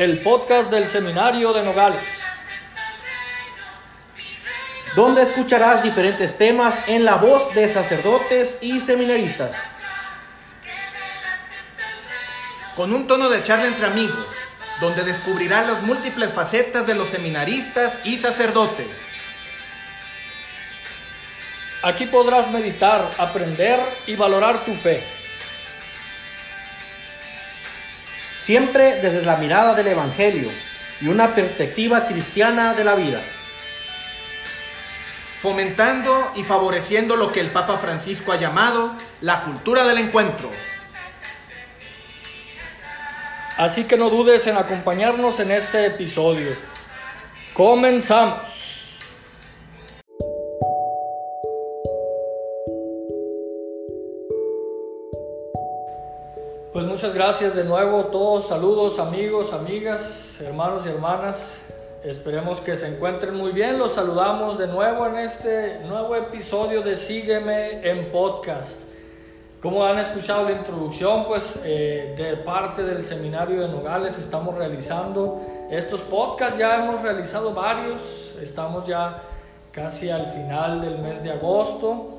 el podcast del Seminario de Nogales. Donde escucharás diferentes temas en la voz de sacerdotes y seminaristas. Con un tono de charla entre amigos, donde descubrirás las múltiples facetas de los seminaristas y sacerdotes. Aquí podrás meditar, aprender y valorar tu fe. Siempre desde la mirada del Evangelio y una perspectiva cristiana de la vida. Fomentando y favoreciendo lo que el Papa Francisco ha llamado la cultura del encuentro. Así que no dudes en acompañarnos en este episodio. Comenzamos. Muchas gracias de nuevo a todos, saludos amigos, amigas, hermanos y hermanas. Esperemos que se encuentren muy bien. Los saludamos de nuevo en este nuevo episodio de Sígueme en Podcast. Como han escuchado la introducción, pues eh, de parte del Seminario de Nogales estamos realizando estos podcasts. Ya hemos realizado varios. Estamos ya casi al final del mes de agosto.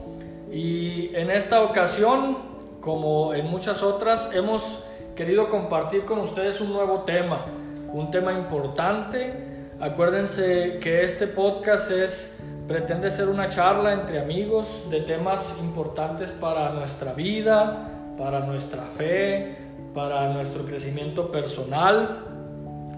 Y en esta ocasión como en muchas otras, hemos querido compartir con ustedes un nuevo tema, un tema importante. Acuérdense que este podcast es pretende ser una charla entre amigos de temas importantes para nuestra vida, para nuestra fe, para nuestro crecimiento personal.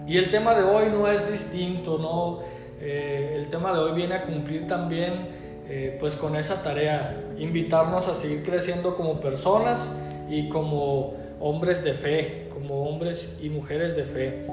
Y el tema de hoy no es distinto, ¿no? Eh, el tema de hoy viene a cumplir también eh, pues con esa tarea, invitarnos a seguir creciendo como personas y como hombres de fe, como hombres y mujeres de fe.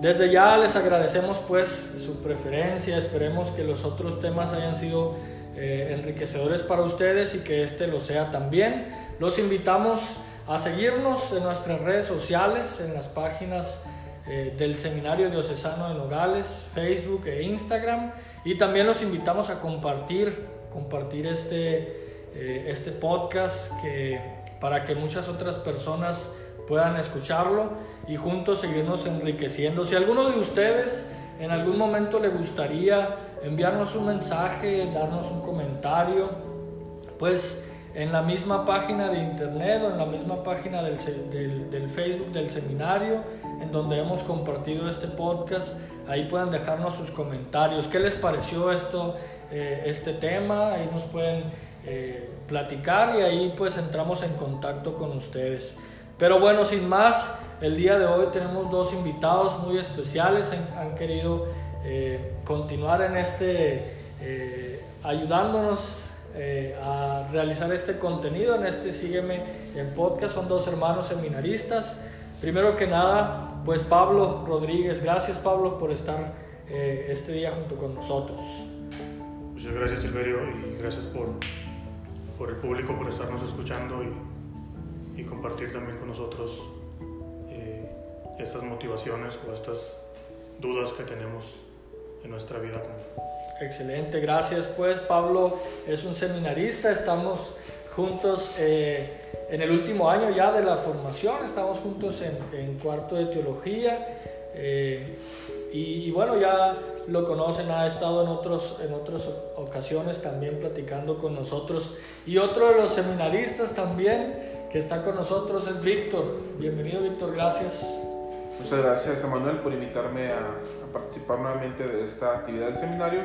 Desde ya les agradecemos pues su preferencia, esperemos que los otros temas hayan sido eh, enriquecedores para ustedes y que este lo sea también. Los invitamos a seguirnos en nuestras redes sociales, en las páginas eh, del Seminario Diocesano de Nogales, Facebook e Instagram. Y también los invitamos a compartir, compartir este, eh, este podcast que, para que muchas otras personas puedan escucharlo y juntos seguirnos enriqueciendo. Si alguno de ustedes en algún momento le gustaría enviarnos un mensaje, darnos un comentario, pues en la misma página de internet o en la misma página del, del, Facebook del seminario en donde hemos compartido este podcast. Ahí pueden dejarnos sus comentarios. ¿Qué les pareció esto, eh, este tema? Ahí nos pueden eh, platicar y ahí pues entramos en contacto con ustedes. Pero bueno, sin más, el día de hoy tenemos dos invitados muy especiales. Han, querido eh, continuar en este, ayudándonos eh, a realizar este contenido en este Sígueme en podcast. Son dos hermanos seminaristas. Primero que nada, pues Pablo Rodríguez. Gracias Pablo por estar este día junto con nosotros. Muchas gracias Silverio y gracias por, por el público, por estarnos escuchando y, y compartir también con nosotros eh, estas motivaciones o estas dudas que tenemos en nuestra vida común. Excelente, gracias. Pues Pablo es un seminarista, estamos juntos eh, en el último año ya de la formación, estamos juntos en, cuarto de teología eh, y, bueno, ya lo conocen, ha estado en, otros, en otras ocasiones también platicando con nosotros. Y otro de los seminaristas también que está con nosotros es Víctor. Bienvenido Víctor, gracias. Muchas gracias, Emanuel, por invitarme a, participar nuevamente de esta actividad del seminario.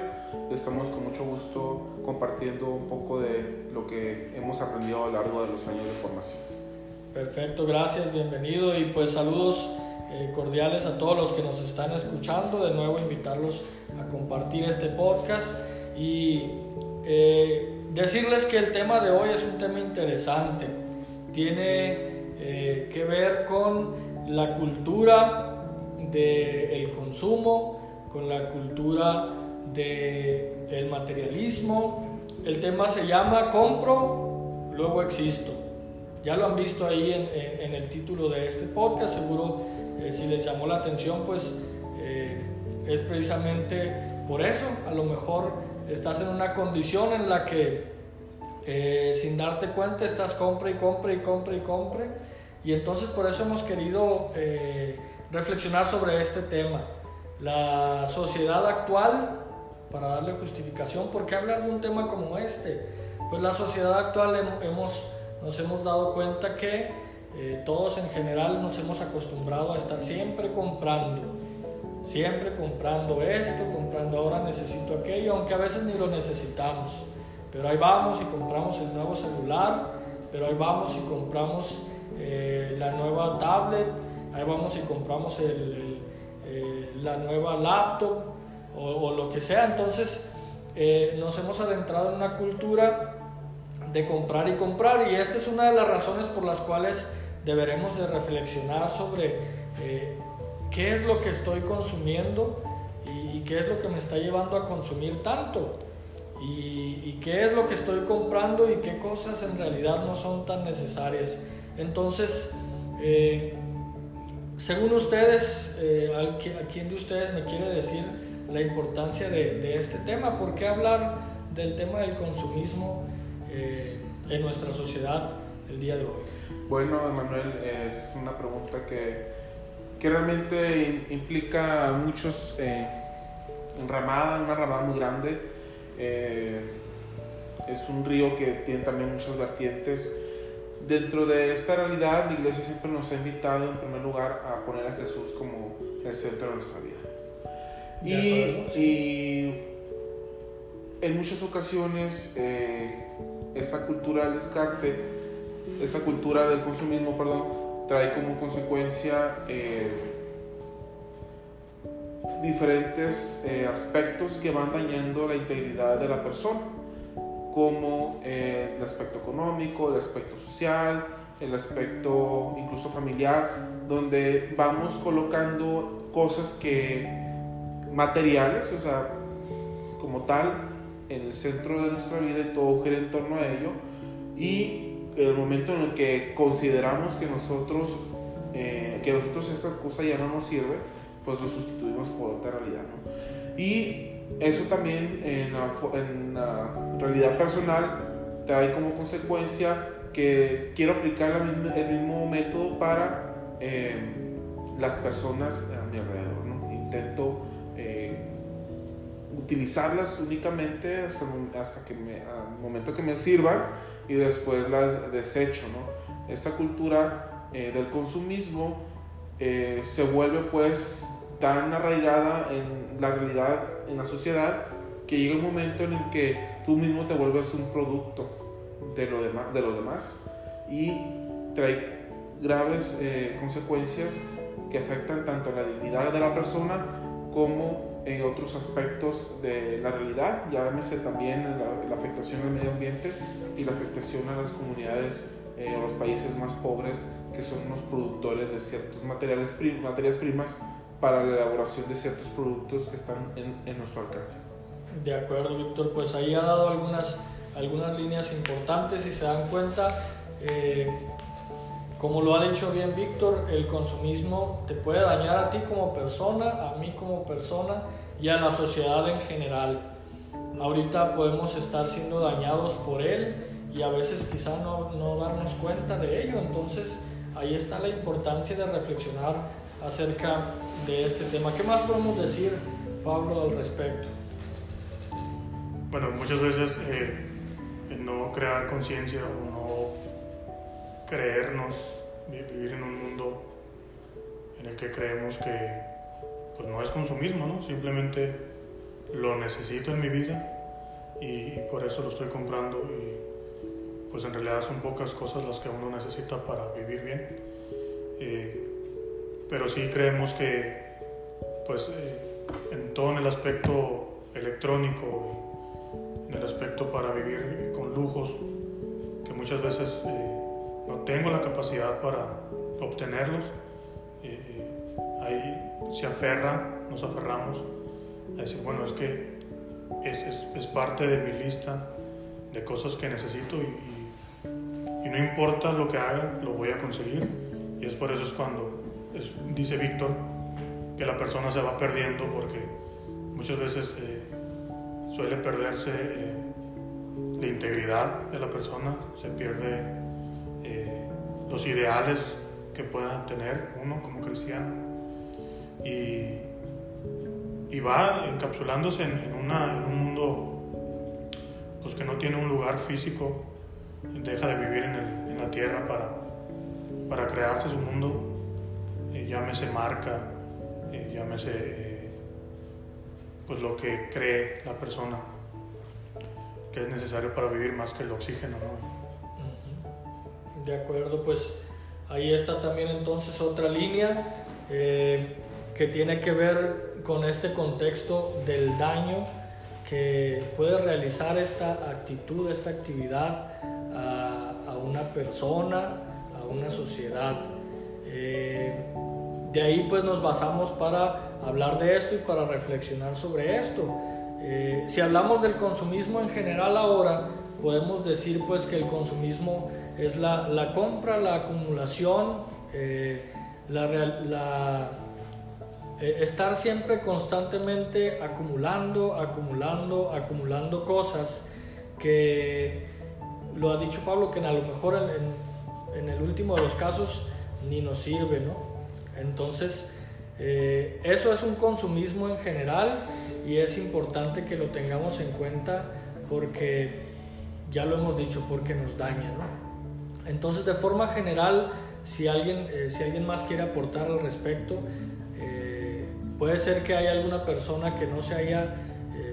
Estamos con mucho gusto compartiendo un poco de lo que hemos aprendido a lo largo de los años de formación. Perfecto, gracias, bienvenido y pues saludos eh, cordiales a todos los que nos están escuchando. De nuevo invitarlos a compartir este podcast y eh, decirles que el tema de hoy es un tema interesante. Tiene eh, que ver con la cultura del consumo, con la cultura del materialismo. El tema se llama compro, luego existo. Ya lo han visto ahí en, el título de este podcast, seguro eh, si les llamó la atención, pues eh, es precisamente por eso. A lo mejor estás en una condición en la que eh, sin darte cuenta estás compra y compra y compra y compra y entonces por eso hemos querido eh, reflexionar sobre este tema. La sociedad actual, para darle justificación, ¿por qué hablar de un tema como este? Pues la sociedad actual hemos, nos hemos dado cuenta que eh, todos en general nos hemos acostumbrado a estar siempre comprando, siempre comprando esto, comprando ahora necesito aquello, aunque a veces ni lo necesitamos. Pero ahí vamos y compramos el nuevo celular, pero ahí vamos y compramos eh, la nueva tablet, ahí vamos y compramos el, eh, la nueva laptop o, lo que sea. Entonces nos hemos adentrado en una cultura de comprar y comprar y esta es una de las razones por las cuales deberemos de reflexionar sobre qué es lo que estoy consumiendo y, qué es lo que me está llevando a consumir tanto. Y, qué es lo que estoy comprando y qué cosas en realidad no son tan necesarias. Entonces, eh, según ustedes, eh, ¿a quién de ustedes me quiere decir la importancia de, este tema? ¿Por qué hablar del tema del consumismo eh, en nuestra sociedad el día de hoy? Bueno, Emanuel, es una pregunta que, que realmente implica muchos enramada, una ramada muy grande. es un río que tiene también muchas vertientes dentro de esta realidad, la iglesia siempre nos ha invitado en primer lugar a poner a Jesús como el centro de nuestra vida. Y, en muchas ocasiones eh, esa cultura del descarte, esa cultura del consumismo, perdón, trae como consecuencia eh, diferentes eh, aspectos que van dañando la integridad de la persona como eh, el aspecto económico, el aspecto social, el aspecto incluso familiar, donde vamos colocando cosas que materiales, o sea, como tal, en el centro de nuestra vida y todo gira en torno a ello. Y el momento en el que consideramos que nosotros, eh, que nosotros esa cosa ya no nos sirve, pues lo sustituimos por otra realidad. ¿no? Y eso también en la, realidad personal trae como consecuencia que quiero aplicar el mismo método para eh, las personas a mi alrededor. ¿no? Intento eh, utilizarlas únicamente hasta, que me, al momento que me sirvan y después las desecho. ¿no? Esa cultura eh, del consumismo se vuelve pues tan arraigada en la realidad, en la sociedad, que llega un momento en el que tú mismo te vuelves un producto de, lo demás, de los demás y trae graves eh, consecuencias que afectan tanto la dignidad de la persona como en otros aspectos de la realidad, llámese también la, la afectación al medio ambiente y la afectación a las comunidades eh, o los países más pobres que son los productores de ciertos materiales, materias primas para la elaboración de ciertos productos que están en, nuestro alcance. De acuerdo, Víctor, pues ahí ha dado algunas, algunas líneas importantes y se dan cuenta, eh, como lo ha dicho bien Víctor, el consumismo te puede dañar a ti como persona, a mí como persona y a la sociedad en general. Ahorita podemos estar siendo dañados por él y a veces quizá no, no darnos cuenta de ello, entonces ahí está la importancia de reflexionar acerca de este tema. ¿Qué más podemos decir, Pablo, al respecto? Bueno, muchas veces eh, el no crear conciencia o no creernos vivir en un mundo en el que creemos que pues no es consumismo, ¿no? simplemente lo necesito en mi vida y, por eso lo estoy comprando pues en realidad son pocas cosas las que uno necesita para vivir bien. Eh, pero sí creemos que pues eh, en todo en el aspecto electrónico, en el aspecto para vivir con lujos, que muchas veces eh, no tengo la capacidad para obtenerlos, eh, ahí se aferra, nos aferramos a decir, bueno, es que es, es, es parte de mi lista de cosas que necesito y, no importa lo que haga, lo voy a conseguir. Y es por eso es cuando dice Víctor, que la persona se va perdiendo porque muchas veces eh, suele perderse eh, la integridad de la persona, se pierde eh, los ideales que puedan tener uno como cristiano y, y va encapsulándose en, en un mundo pues que no tiene un lugar físico, deja de vivir en, el- en la tierra para, para crearse su mundo, eh, llámese marca, eh, llámese eh, pues lo que cree la persona que es necesario para vivir más que el oxígeno, ¿no? De acuerdo, pues ahí está también entonces otra línea eh, que tiene que ver con este contexto del daño que puede realizar esta actitud, esta actividad a, una persona, a una sociedad. Eh, de ahí pues nos basamos para hablar de esto y para reflexionar sobre esto. Eh, si hablamos del consumismo en general ahora, podemos decir pues que el consumismo es la, compra, la acumulación, eh, la, estar siempre constantemente acumulando, acumulando, acumulando cosas que lo ha dicho Pablo que a lo mejor en, el último de los casos ni nos sirve, ¿no? Entonces, eh, eso es un consumismo en general y es importante que lo tengamos en cuenta porque ya lo hemos dicho, porque nos daña, ¿no? Entonces, de forma general, si alguien, eh, si alguien más quiere aportar al respecto, eh, puede ser que haya alguna persona que no se haya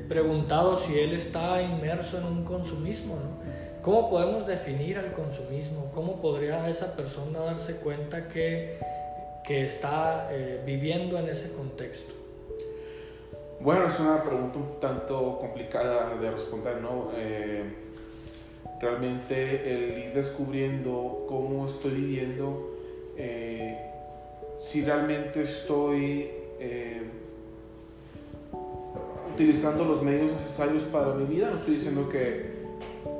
preguntado si él está inmerso en un consumismo, ¿no? ¿Cómo podemos definir al consumismo? ¿Cómo podría esa persona darse cuenta que, que está eh, viviendo en ese contexto? Bueno, es una pregunta un tanto complicada de responder, ¿no? Eh, realmente el ir descubriendo cómo estoy viviendo, eh, si realmente estoy utilizando los medios necesarios para mi vida, no estoy diciendo que,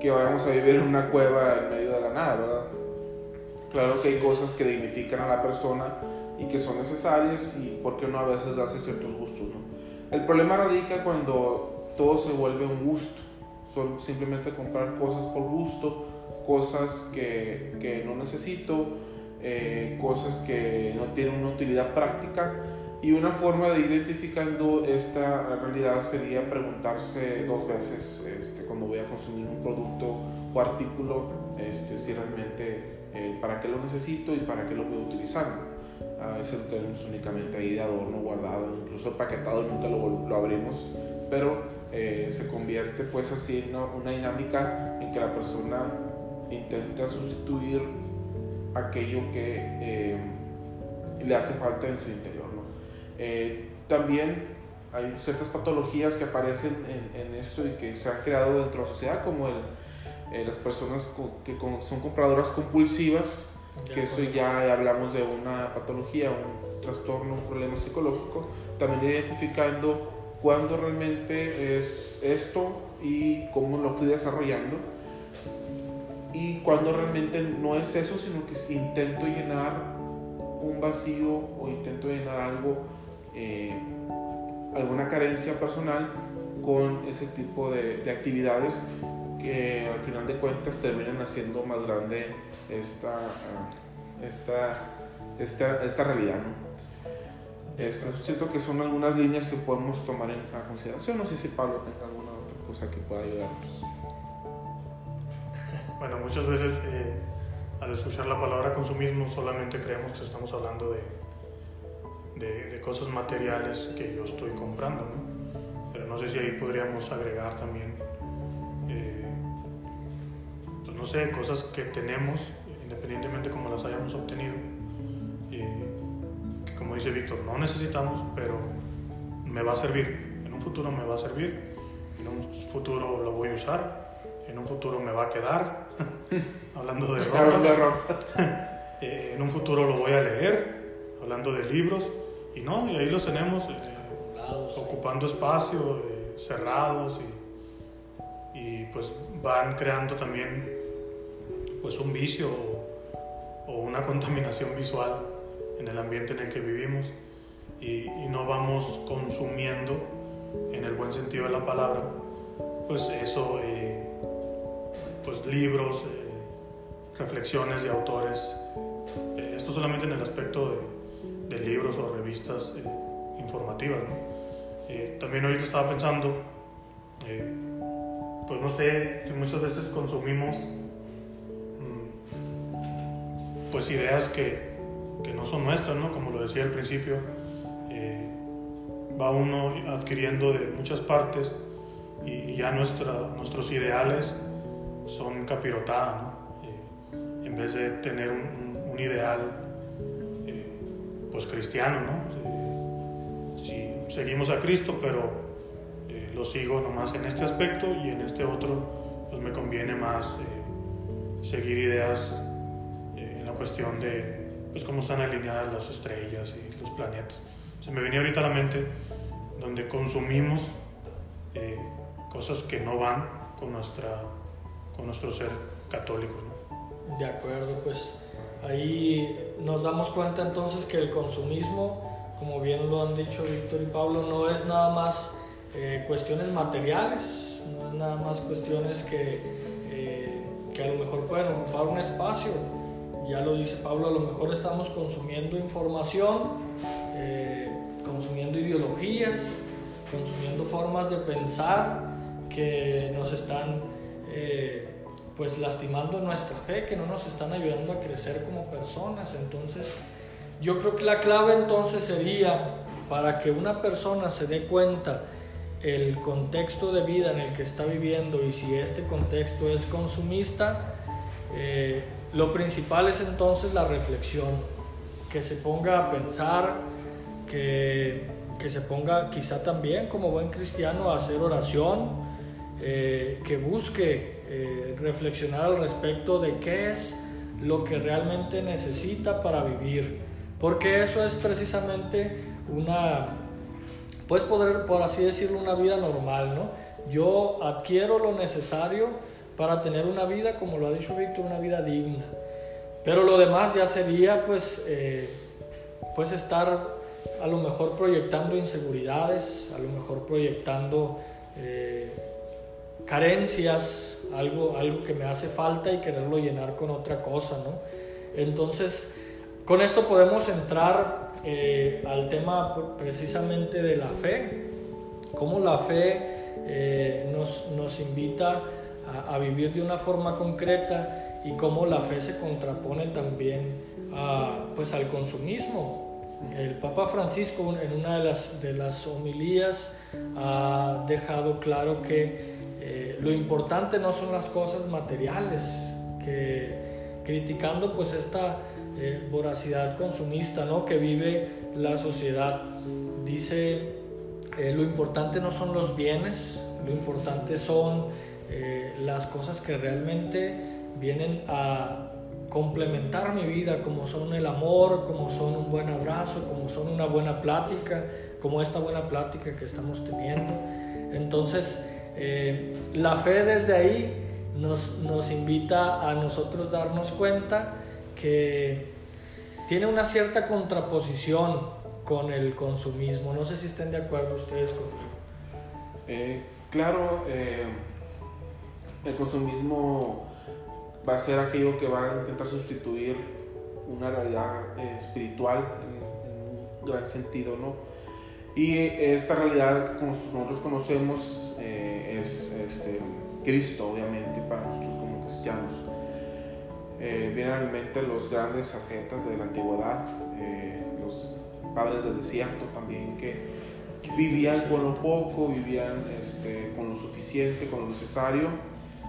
que vayamos a vivir en una cueva en medio de la nada, ¿verdad? Claro que hay cosas que dignifican a la persona y que son necesarias y por qué no a veces darse ciertos gustos, ¿no? El problema radica cuando todo se vuelve un gusto, Sol- simplemente comprar cosas por gusto, cosas que, que no necesito, eh, cosas que no tienen una utilidad práctica y una forma de ir identificando esta realidad sería preguntarse dos veces este, cuando voy a consumir un producto o artículo este, si realmente eh, para qué lo necesito y para qué lo a utilizar. A veces lo tenemos únicamente ahí de adorno guardado, incluso paquetado, nunca lo, lo abrimos, pero eh, se convierte pues así en una, una dinámica en que la persona intenta sustituir aquello que eh, le hace falta en su interior. Eh, también hay ciertas patologías que aparecen en, en esto y que se han creado dentro de la sociedad, como el, eh, las personas co- que con- son compradoras compulsivas, que eso ya hablamos de una patología, un trastorno, un problema psicológico, también identificando cuándo realmente es esto y cómo lo fui desarrollando. Y cuando realmente no es eso, sino que intento llenar un vacío o intento llenar algo, eh, alguna carencia personal con ese tipo de, de actividades que al final de cuentas terminan haciendo más grande esta, ah, esta, esta, esta realidad. ¿no? Es- siento que son algunas líneas que podemos tomar en a consideración. No sé si Pablo tenga alguna otra cosa que pueda ayudarnos. Bueno, muchas veces eh, al escuchar la palabra consumismo solamente creemos que estamos hablando de, de, de cosas materiales que yo estoy comprando, ¿no? Pero no sé si ahí podríamos agregar también, eh, pues no sé, cosas que tenemos, independientemente como las hayamos obtenido, eh, que como dice Víctor, no necesitamos, pero me va a servir, en un futuro me va a servir, en un futuro lo voy a usar, en un futuro me va a quedar, hablando de ropa. Eh, en un futuro lo voy a leer, hablando de libros, y no, y ahí los tenemos eh, ocupando espacio, eh, cerrados, y, y, pues van creando también pues un vicio o, una contaminación visual en el ambiente en el que vivimos, y, no vamos consumiendo, en el buen sentido de la palabra, pues eso, eh, pues libros, reflexiones de autores, esto solamente en el aspecto de, de libros o revistas eh, informativas. también ahorita estaba pensando, pues no sé, que muchas veces consumimos mm, pues ideas que, que, no son nuestras, ¿no? como lo decía al principio, va uno adquiriendo de muchas partes y, ya nuestra, nuestros ideales son capirotada, ¿no? en vez de tener un, ideal eh, pues cristiano, ¿no? si seguimos a Cristo, pero eh, lo sigo nomás en este aspecto y en este otro, pues me conviene más eh, seguir ideas en la cuestión de pues cómo están alineadas las estrellas y los planetas. Se me venía ahorita a la mente donde consumimos cosas que no van con, nuestra, con nuestro ser católico. De acuerdo, pues ahí nos damos cuenta entonces que el consumismo, como bien lo han dicho Víctor y Pablo, no es nada más eh, cuestiones materiales, no es nada más cuestiones que, eh, que a lo mejor pueden ocupar un espacio. Ya lo dice Pablo, a lo mejor estamos consumiendo información, eh, consumiendo ideologías, consumiendo formas de pensar que nos están pues lastimando nuestra fe, que no nos están ayudando a crecer como personas. Entonces, yo creo que la clave entonces sería para que una persona se dé cuenta el contexto de vida en el que está viviendo y si este contexto es consumista, eh, lo principal es entonces la reflexión, que se ponga a pensar, que, que se ponga quizá también como buen cristiano a hacer oración, eh, que busque eh, reflexionar al respecto de qué es lo que realmente necesita para vivir, porque eso es precisamente una, puedes poder, por así decirlo, una vida normal, ¿no? Yo adquiero lo necesario para tener una vida, como lo ha dicho Víctor, una vida digna. Pero lo demás ya sería pues, eh, pues estar a lo mejor proyectando inseguridades, a lo mejor proyectando carencias, algo, algo que me hace falta y quererlo llenar con otra cosa, ¿no? Entonces, con esto podemos entrar eh, al tema precisamente de la fe, cómo la fe eh, nos, nos, invita a, vivir de una forma concreta y cómo la fe se contrapone también a, pues, al consumismo. El Papa Francisco en una de las, de las homilías ha dejado claro que lo importante no son las cosas materiales, que criticando pues esta eh, voracidad consumista ¿no? que vive la sociedad. Dice, eh, lo importante no son los bienes, lo importante son las cosas que realmente vienen a complementar mi vida, como son el amor, como son un buen abrazo, como son una buena plática, como esta buena plática que estamos teniendo. Entonces, eh, la fe desde ahí nos, nos invita a nosotros darnos cuenta que tiene una cierta contraposición con el consumismo. No sé si estén de acuerdo ustedes conmigo. Eh, claro, eh, el consumismo va a ser aquello que va a intentar sustituir una realidad espiritual en, un gran sentido, ¿no? Y esta realidad que nosotros conocemos es este, Cristo, obviamente, para nosotros como cristianos. Eh, vienen a mi mente los grandes ascetas de la antigüedad, eh, los padres del desierto también, que, vivían con lo poco, vivían este, con lo suficiente, con lo necesario,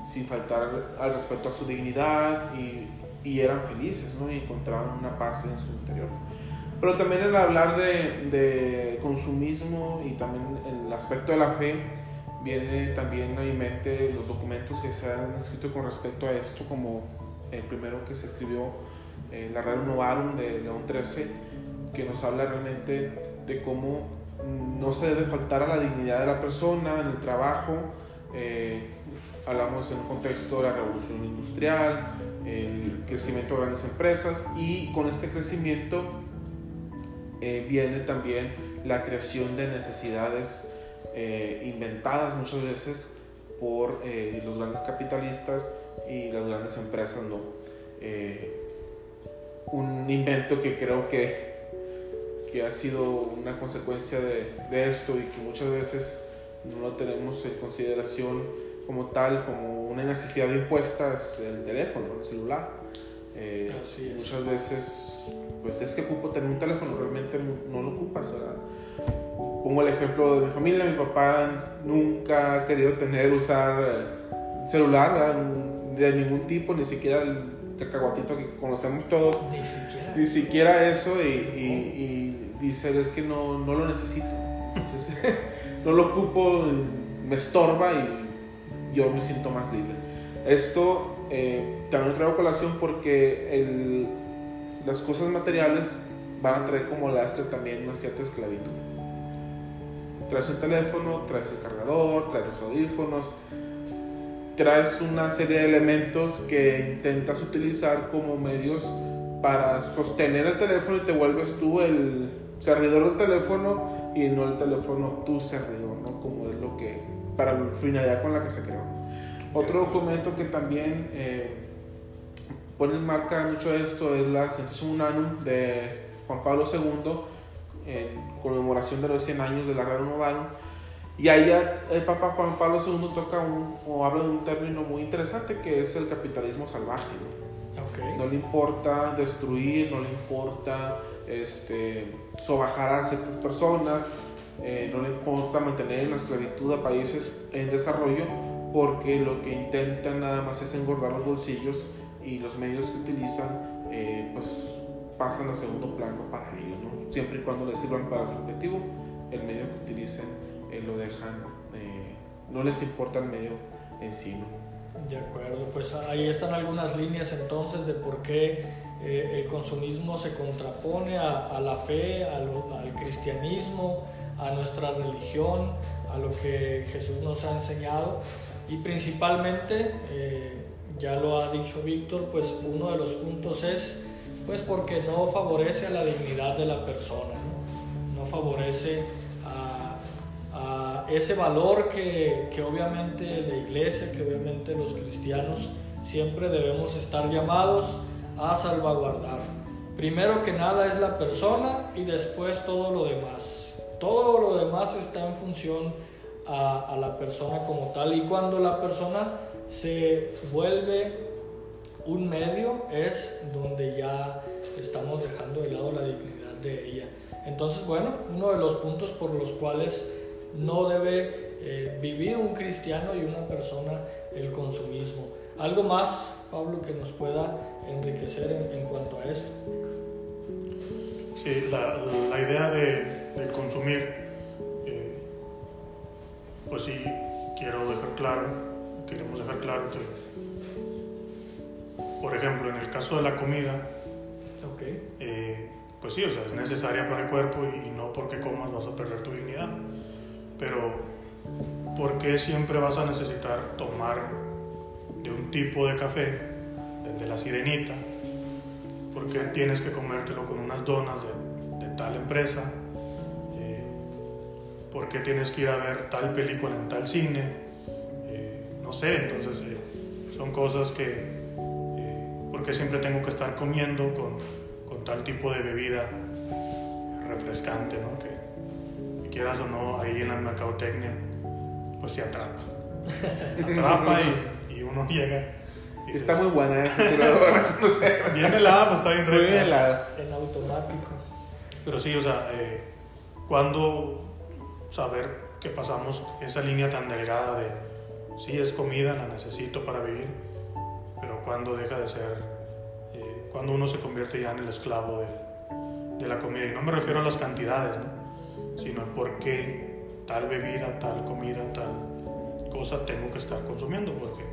sin faltar al respeto a su dignidad y, y eran felices ¿no? y encontraban una paz en su interior. Pero también el hablar de, de consumismo y también el aspecto de la fe, viene también a mi mente los documentos que se han escrito con respecto a esto, como el primero que se escribió, eh, la Rerum Novarum de León XIII, que nos habla realmente de cómo no se debe faltar a la dignidad de la persona en el trabajo. Eh, hablamos en un contexto de la revolución industrial, el crecimiento de grandes empresas y con este crecimiento eh, viene también la creación de necesidades eh, inventadas muchas veces por eh, los grandes capitalistas y las grandes empresas, ¿no? Eh, un invento que creo que, que ha sido una consecuencia de, de esto y que muchas veces no lo tenemos en consideración como tal, como una necesidad impuesta es el teléfono, el celular. Eh. Muchas veces, pues es que ocupo tener un teléfono, realmente no lo ocupas, ¿verdad? Pongo el ejemplo de mi familia, mi papá nunca ha querido tener, usar eh, celular, ¿verdad? De ningún tipo, ni siquiera el cacahuatito que conocemos todos, Ni siquiera. ni siquiera eso, y, y, y dice, es que no, no lo necesito, Entonces, no lo ocupo, me estorba y yo me siento más libre. Esto eh, también traigo colación porque el, las cosas materiales van a traer como lastre también una cierta esclavitud. Traes el teléfono, traes el cargador, traes los audífonos, traes una serie de elementos que intentas utilizar como medios para sostener el teléfono y te vuelves tú el servidor del teléfono y no el teléfono tu servidor, ¿no? Como es lo que, para la finalidad con la que se creó. Otro documento que también eh, pone en marca mucho esto es la Sententia Unanum de Juan Pablo II en conmemoración de los 100 años de la Rerum Novarum y ahí el Papa Juan Pablo II toca un, o habla de un término muy interesante que es el capitalismo salvaje. ¿no? Ok. No le importa destruir, no le importa este, sobajar a ciertas personas, eh, no le importa mantener en la esclavitud a países en desarrollo, porque lo que intentan nada más es engordar los bolsillos y los medios que utilizan eh, pues pasan a segundo plano para ellos, ¿no? siempre y cuando les sirvan para su objetivo, el medio que utilicen eh, lo dejan, eh, no les importa el medio en sí. ¿no? De acuerdo, pues ahí están algunas líneas entonces de por qué eh, el consumismo se contrapone a, a la fe, a lo- al cristianismo, a nuestra religión, a lo que Jesús nos ha enseñado y principalmente, eh, ya lo ha dicho Víctor, pues uno de los puntos es pues porque no favorece a la dignidad de la persona, no, No favorece a, a ese valor que, que obviamente la iglesia, que obviamente los cristianos siempre debemos estar llamados a salvaguardar. Primero que nada es la persona y después todo lo demás. Todo lo demás está en función a, a la persona como tal y cuando la persona se vuelve un medio es donde ya estamos dejando de lado la dignidad de ella. Entonces, bueno, uno de los puntos por los cuales no debe eh, vivir un cristiano y una persona el consumismo. Algo más, Pablo, que nos pueda enriquecer en, cuanto a esto. Sí, la, la idea de, del consumir, eh, pues sí, quiero dejar claro, queremos dejar claro que, por ejemplo, en el caso de la comida, Ok, eh, pues sí, o sea, es necesaria para el cuerpo y, y no porque comas vas a perder tu dignidad. Pero, ¿por qué siempre vas a necesitar tomar de un tipo de café, del de la sirenita? ¿Por qué tienes que comértelo con unas donas de, de tal empresa? Eh, ¿Por qué tienes que ir a ver tal película en tal cine? No sé, entonces eh, son cosas que eh, porque siempre tengo que estar comiendo con, con tal tipo de bebida refrescante, ¿no? Que quieras o no, ahí en la mercadotecnia, pues se atrapa. Atrapa y, y uno llega. y dices, Está muy buena, ¿eh? Lo debo reconocer. Bien helada, pues está bien rica. bien helada. en automático. Pero sí, o sea, eh, ¿cuándo saber que pasamos esa línea tan delgada de sí es comida, la necesito para vivir, pero cuando deja de ser, eh, cuando uno se convierte ya en el esclavo de, la comida? Y no me refiero a las cantidades, ¿no? sino en por qué tal bebida, tal comida, tal cosa tengo que estar consumiendo, porque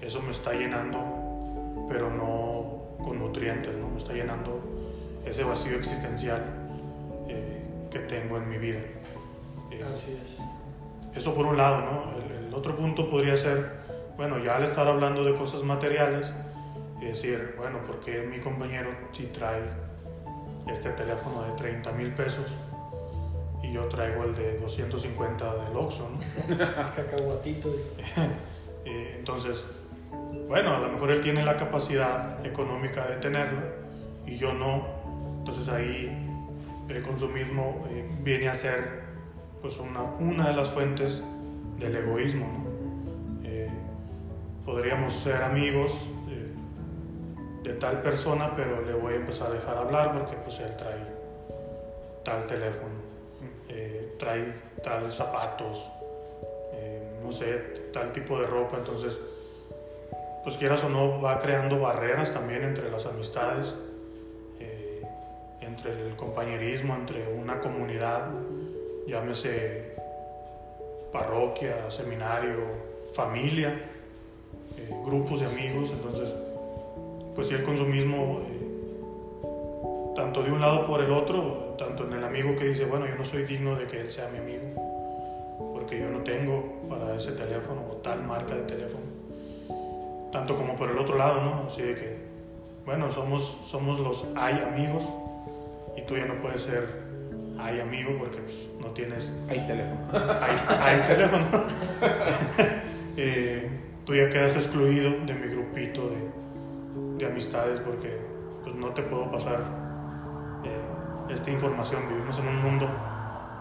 eso me está llenando, pero no con nutrientes, ¿no? me está llenando ese vacío existencial eh, que tengo en mi vida. Eh, Así es. Eso por un lado, ¿no? El, el otro punto podría ser, bueno, ya al estar hablando de cosas materiales, y decir, bueno, porque mi compañero sí trae este teléfono de 30 mil pesos y yo traigo el de 250 del Oxxo, ¿no? Cacahuatito. Eh, entonces, bueno, a lo mejor él tiene la capacidad económica de tenerlo y yo no. Entonces ahí el consumismo eh, viene a ser pues una, una de las fuentes del egoísmo. ¿no? Eh, podríamos ser amigos eh, de tal persona, pero le voy a empezar a dejar hablar porque pues él trae tal teléfono, eh, trae tal zapatos, eh, no sé, tal tipo de ropa, entonces pues quieras o no va creando barreras también entre las amistades, eh, entre el compañerismo, entre una comunidad, llámese parroquia, seminario, familia, eh, grupos de amigos, entonces pues sí el consumismo eh, tanto de un lado por el otro, tanto en el amigo que dice, bueno, yo no soy digno de que él sea mi amigo, porque yo no tengo para ese teléfono o tal marca de teléfono, tanto como por el otro lado, ¿no? Así de que, bueno, somos, somos los hay amigos y tú ya no puedes ser hay amigo porque pues, no tienes Hay teléfono. hay, hay teléfono. Eh, tú ya quedas excluido de mi grupito de, de amistades porque pues, no te puedo pasar eh, esta información. Vivimos en un mundo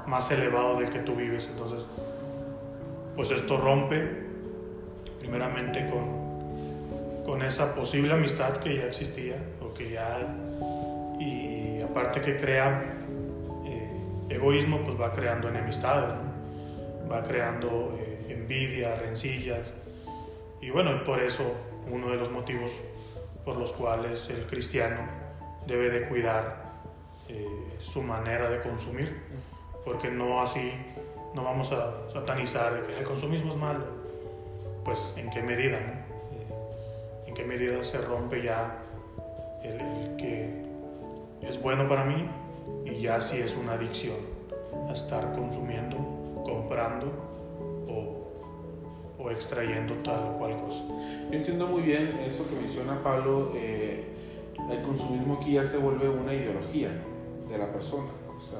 más elevado del que tú vives. Entonces, pues esto rompe primeramente con, con esa posible amistad que ya existía o que ya. Y aparte que crea egoísmo, pues va creando enemistades, va creando eh, envidia, rencillas. Y bueno, por eso uno de los motivos por los cuales el cristiano debe de cuidar eh, su manera de consumir, porque no así, no vamos a satanizar que el consumismo es malo. Pues en qué medida, ¿no? Eh, en qué medida se rompe ya el que es bueno para mí y ya sí es una adicción a estar consumiendo, comprando o, o extrayendo tal o cual cosa. Yo entiendo muy bien eso que menciona Pablo. eh, el consumismo aquí ya se vuelve una ideología de la persona. O sea,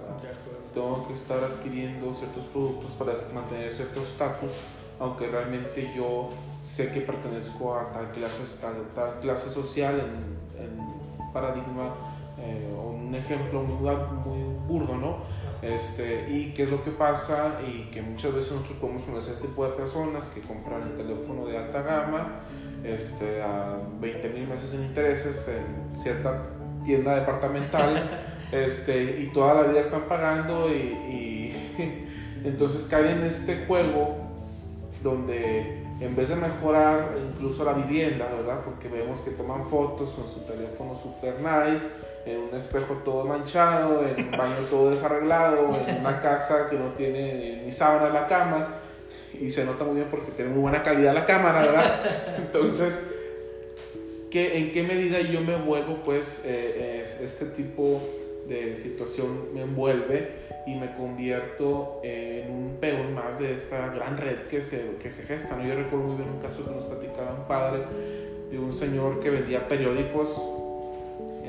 tengo que estar adquiriendo ciertos productos para mantener cierto estatus, aunque realmente yo sé que pertenezco a tal clase, a tal clase social en, en paradigma eh, o un ejemplo muy, muy burdo, ¿no? Este, y qué es lo que pasa y que muchas veces nosotros podemos conocer este tipo de personas que compran el teléfono de alta gama este, a 20 mil meses sin intereses en cierta tienda departamental este, y toda la vida están pagando y, y entonces caen en este juego donde en vez de mejorar incluso la vivienda, ¿verdad? Porque vemos que toman fotos con su teléfono super nice, en un espejo todo manchado, en un baño todo desarreglado, en una casa que no tiene ni sábana la cama y se nota muy bien porque tiene muy buena calidad la cámara, ¿verdad? Entonces, ¿qué, ¿en qué medida yo me vuelvo, pues, eh, es- este tipo de situación me envuelve y me convierto en un peón más de esta gran red que se, que se gesta? ¿no? Yo recuerdo muy bien un caso que nos platicaba un padre de un señor que vendía periódicos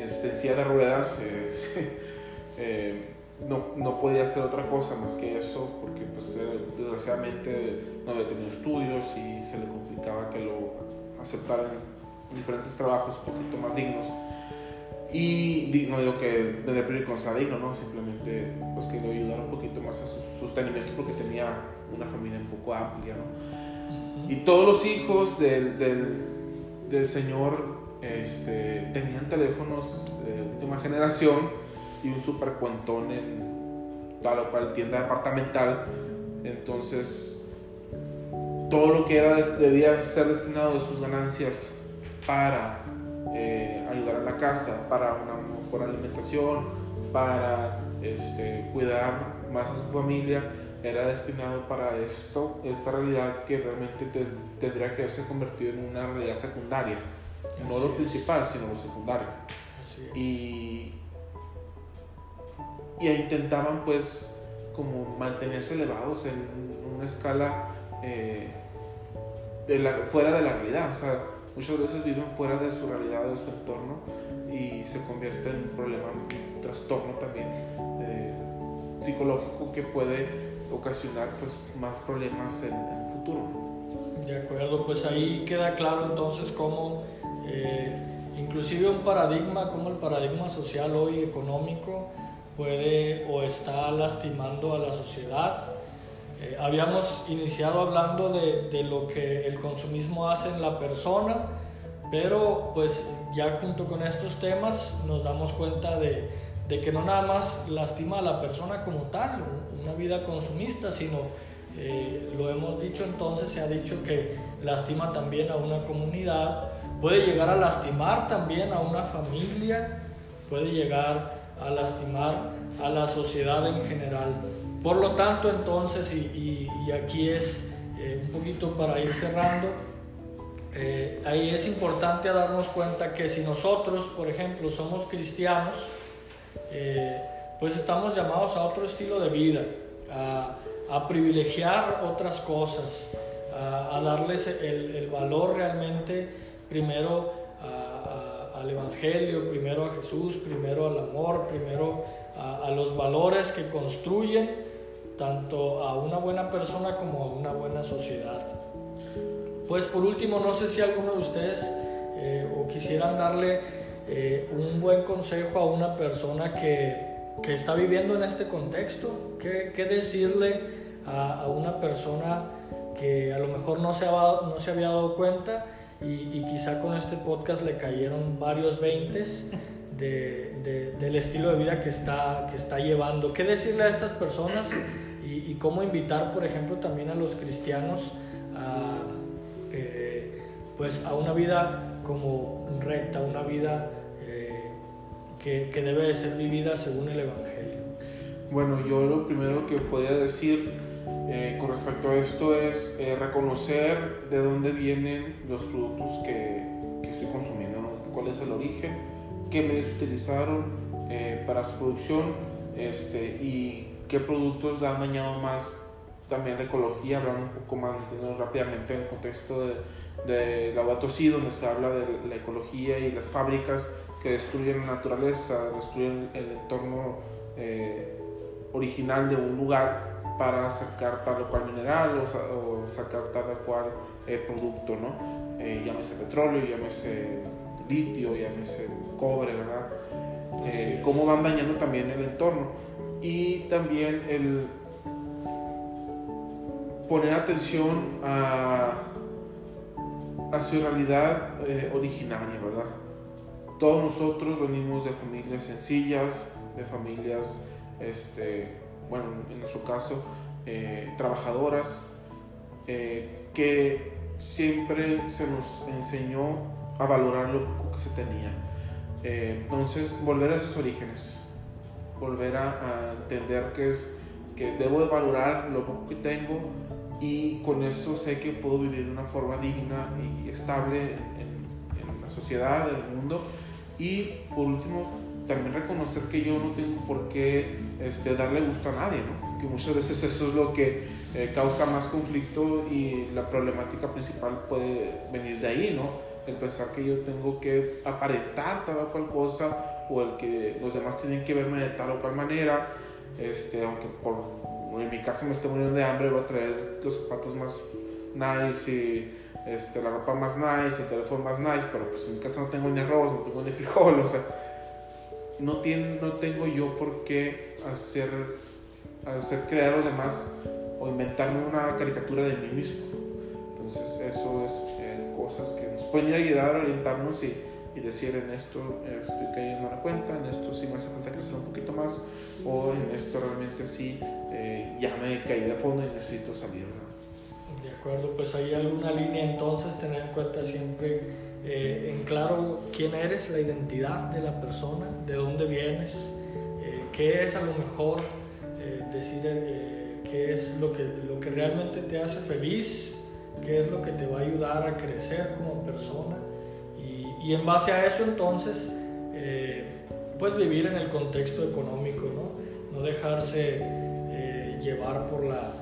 este, de ruedas. eh, no, no podía hacer otra cosa más que eso porque pues eh, desgraciadamente no había tenido estudios y se le complicaba que lo aceptaran en diferentes trabajos un poquito más dignos y no digo que vender periódicos sea digno, ¿no? simplemente pues que le ayudara un poquito más a su sostenimiento porque tenía una familia un poco amplia ¿no? y todos los hijos del, del señor este, tenían teléfonos de última generación y un super cuentón en tal cual tienda departamental. Entonces, todo lo que era debía ser destinado de sus ganancias para eh, ayudar a la casa, para una mejor alimentación, para este, cuidar más a su familia, era destinado para esto, esta realidad que realmente te- tendría que haberse convertido en una realidad secundaria. No Así lo es. principal, sino lo secundario y, y intentaban pues como mantenerse elevados en una escala eh, de la- fuera de la realidad, o sea, muchas veces viven fuera de su realidad, de su entorno y se convierte en un problema, un trastorno también eh, psicológico que puede ocasionar pues más problemas en, en el futuro. De acuerdo, pues ahí queda claro entonces cómo eh, inclusive un paradigma como el paradigma social hoy económico, puede o está lastimando a la sociedad. Eh, habíamos iniciado hablando de, lo que el consumismo hace en la persona, pero pues ya junto con estos temas nos damos cuenta de, de que no nada más lastima a la persona como tal, una vida consumista, sino eh, lo hemos dicho entonces, se ha dicho que lastima también a una comunidad, puede llegar a lastimar también a una familia, puede llegar a lastimar a la sociedad en general. Por lo tanto, entonces, y, aquí es eh, un poquito para ir cerrando, eh, ahí es importante darnos cuenta que si nosotros, por ejemplo, somos cristianos, pues estamos llamados a otro estilo de vida, a, a privilegiar otras cosas, a, darles el, valor realmente primero al Evangelio, primero a Jesús, primero al amor, primero a, los valores que construyen tanto a una buena persona como a una buena sociedad. Pues por último, no sé si alguno de ustedes eh, o quisieran darle eh, un buen consejo a una persona que, que está viviendo en este contexto, qué, qué decirle a, una persona que a lo mejor no se, no se había dado cuenta y, quizá con este podcast le cayeron varios veintes de, del estilo de vida que está, que está llevando. ¿Qué decirle a estas personas y, cómo invitar, por ejemplo, también a los cristianos a, eh, pues a una vida como recta, una vida eh, que, que debe de ser vivida según el Evangelio? Bueno, yo lo primero que podría decir eh, con respecto a esto es eh, reconocer de dónde vienen los productos que, que estoy consumiendo, cuál es el origen, qué medios utilizaron eh, para su producción este, y qué productos han dañado más también la ecología, hablando un poco más rápidamente en el contexto de, Laudato Si, donde se habla de la ecología y las fábricas que destruyen la naturaleza, destruyen el entorno original de un lugar para sacar tal o cual mineral o, sacar tal o cual eh, producto, ¿no? Eh, llámese petróleo, llámese litio, llámese cobre, ¿verdad? Eh, cómo van dañando también el entorno. Y también el poner atención a, a su realidad originaria, ¿verdad? Todos nosotros venimos de familias sencillas, de familias este, bueno, en nuestro caso, eh, trabajadoras, eh, que siempre se nos enseñó a valorar lo poco que se tenía. Eh, entonces, volver a esos orígenes, volver a, entender que es que debo de valorar lo poco que tengo y con eso sé que puedo vivir de una forma digna y estable en, en la sociedad, en el mundo. Y por último, también reconocer que yo no tengo por qué este, darle gusto a nadie, ¿no? que muchas veces eso es lo que eh, causa más conflicto y la problemática principal puede venir de ahí, ¿no? El pensar que yo tengo que aparentar tal o cual cosa o el que los demás tienen que verme de tal o cual manera, este, aunque por, en mi casa me esté muriendo de hambre, voy a traer los zapatos más nice y este, la ropa más nice, el teléfono más nice, pero pues en mi casa no tengo ni arroz, no tengo ni frijol, o sea, no, tiene, no tengo yo por qué hacer, hacer crear a los demás o inventarme una caricatura de mí mismo. Entonces eso es eh, cosas que nos pueden ayudar a orientarnos y, y, decir en esto estoy cayendo en la cuenta, en esto sí me hace falta crecer un poquito más o en esto realmente sí eh, ya me caí de fondo y necesito salir. De acuerdo, pues hay alguna línea entonces tener en cuenta siempre eh, en claro quién eres, la identidad de la persona, de dónde vienes, eh, qué es a lo mejor, eh, decir qué es lo que, lo que realmente te hace feliz, qué es lo que te va a ayudar a crecer como persona y, en base a eso entonces pues vivir en el contexto económico, no, no dejarse llevar por la,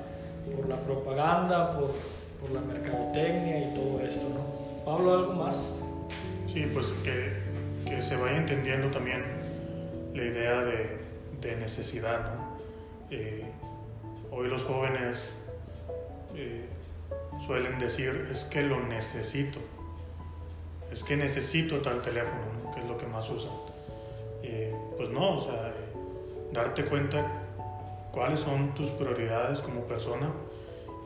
por la propaganda, por, por la mercadotecnia y todo esto. ¿no? Pablo, ¿algo más? Sí, pues que, que se vaya entendiendo también la idea de, de necesidad. ¿no? Eh, hoy los jóvenes eh, suelen decir es que lo necesito, es que necesito tal teléfono, que es lo que más usan. Eh, pues no, o sea, darte cuenta cuáles son tus prioridades como persona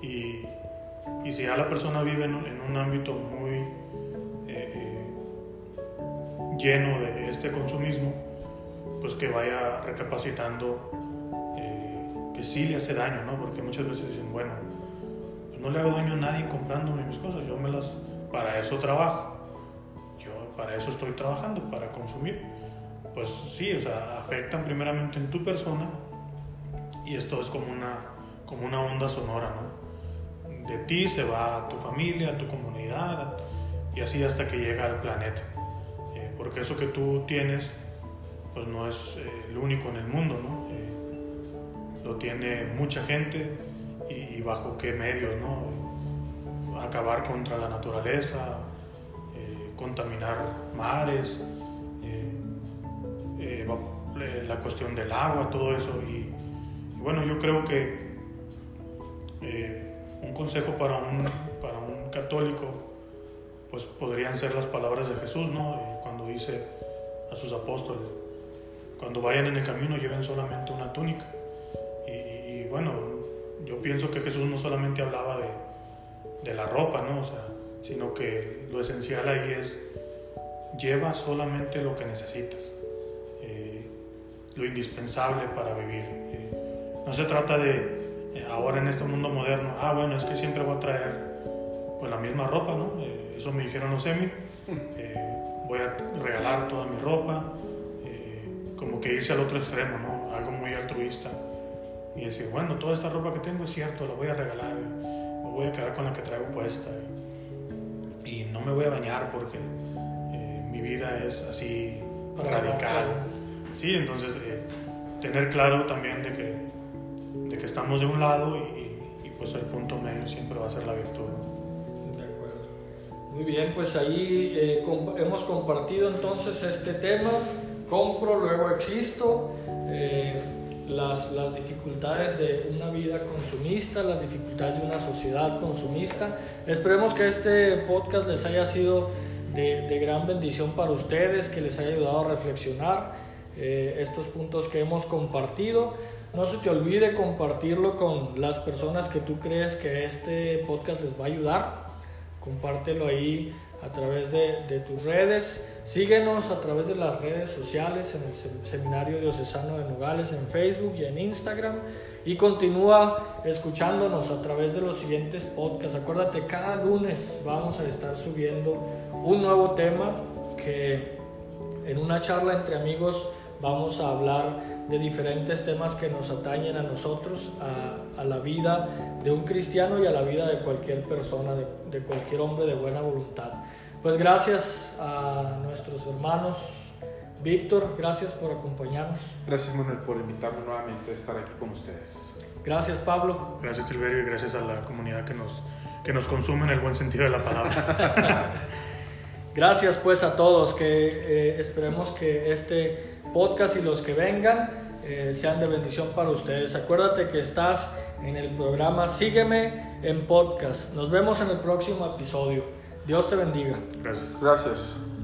y, y si ya la persona vive en, un ámbito muy eh, lleno de este consumismo, pues que vaya recapacitando eh, que sí le hace daño, ¿no? Porque muchas veces dicen, bueno, pues no le hago daño a nadie comprándome mis cosas, yo me las, para eso trabajo, yo para eso estoy trabajando, para consumir. Pues sí, o sea, afectan primeramente en tu persona y esto es como una, como una onda sonora, ¿no? De ti se va a tu familia, a tu comunidad y así hasta que llega al planeta. Eh, porque eso que tú tienes, pues no es eh, el único en el mundo, ¿no? Eh, lo tiene mucha gente y, bajo qué medios, ¿no? Acabar contra la naturaleza, eh, contaminar mares, la cuestión del agua, todo eso. Y bueno, yo creo que un consejo para un, para un católico, pues podrían ser las palabras de Jesús, ¿no? Cuando dice a sus apóstoles, cuando vayan en el camino lleven solamente una túnica. Y, bueno, yo pienso que Jesús no solamente hablaba de, de la ropa, ¿no? O sino que lo esencial ahí es lleva solamente lo que necesitas, eh, lo indispensable para vivir. Eh, no se trata de, eh, ahora en este mundo moderno, ah, bueno, es que siempre voy a traer pues la misma ropa, ¿no? Eh, eso me dijeron los semi, voy a regalar toda mi ropa, como que irse al otro extremo, ¿no? Algo muy altruista. Y decir, bueno, toda esta ropa que tengo es cierto, la voy a regalar, me voy a quedar con la que traigo puesta. Y, no me voy a bañar porque eh, mi vida es así radical. Sí, entonces eh, tener claro también de que, de que estamos de un lado y, y, pues el punto medio siempre va a ser la virtud. De acuerdo. Muy bien, pues ahí eh, comp hemos compartido entonces este tema compro, luego existo, eh, las, las, dificultades de una vida consumista, las dificultades de una sociedad consumista. Esperemos que este podcast les haya sido de, de gran bendición para ustedes, que les haya ayudado a reflexionar eh, estos puntos que hemos compartido. No se te olvide compartirlo con las personas que tú crees que este podcast les va a ayudar. Compártelo ahí a través de, de, tus redes. Síguenos a través de las redes sociales en el Seminario Diocesano de Nogales en Facebook y en Instagram. Y continúa escuchándonos a través de los siguientes podcasts. Acuérdate, cada lunes vamos a estar subiendo un nuevo tema que en una charla entre amigos vamos a hablar de diferentes temas que nos atañen a nosotros, a, a, la vida de un cristiano y a la vida de cualquier persona, de, de cualquier hombre de buena voluntad. Pues gracias a nuestros hermanos. Víctor, gracias por acompañarnos. Gracias Manuel por invitarme nuevamente a estar aquí con ustedes. Gracias Pablo. Gracias Silverio y gracias a la comunidad que nos, que nos consume en el buen sentido de la palabra. gracias pues a todos, que eh, esperemos que este podcast y los que vengan eh, sean de bendición para ustedes. Acuérdate que estás en el programa Sígueme en podcast. Nos vemos en el próximo episodio. Dios te bendiga. Gracias. Gracias.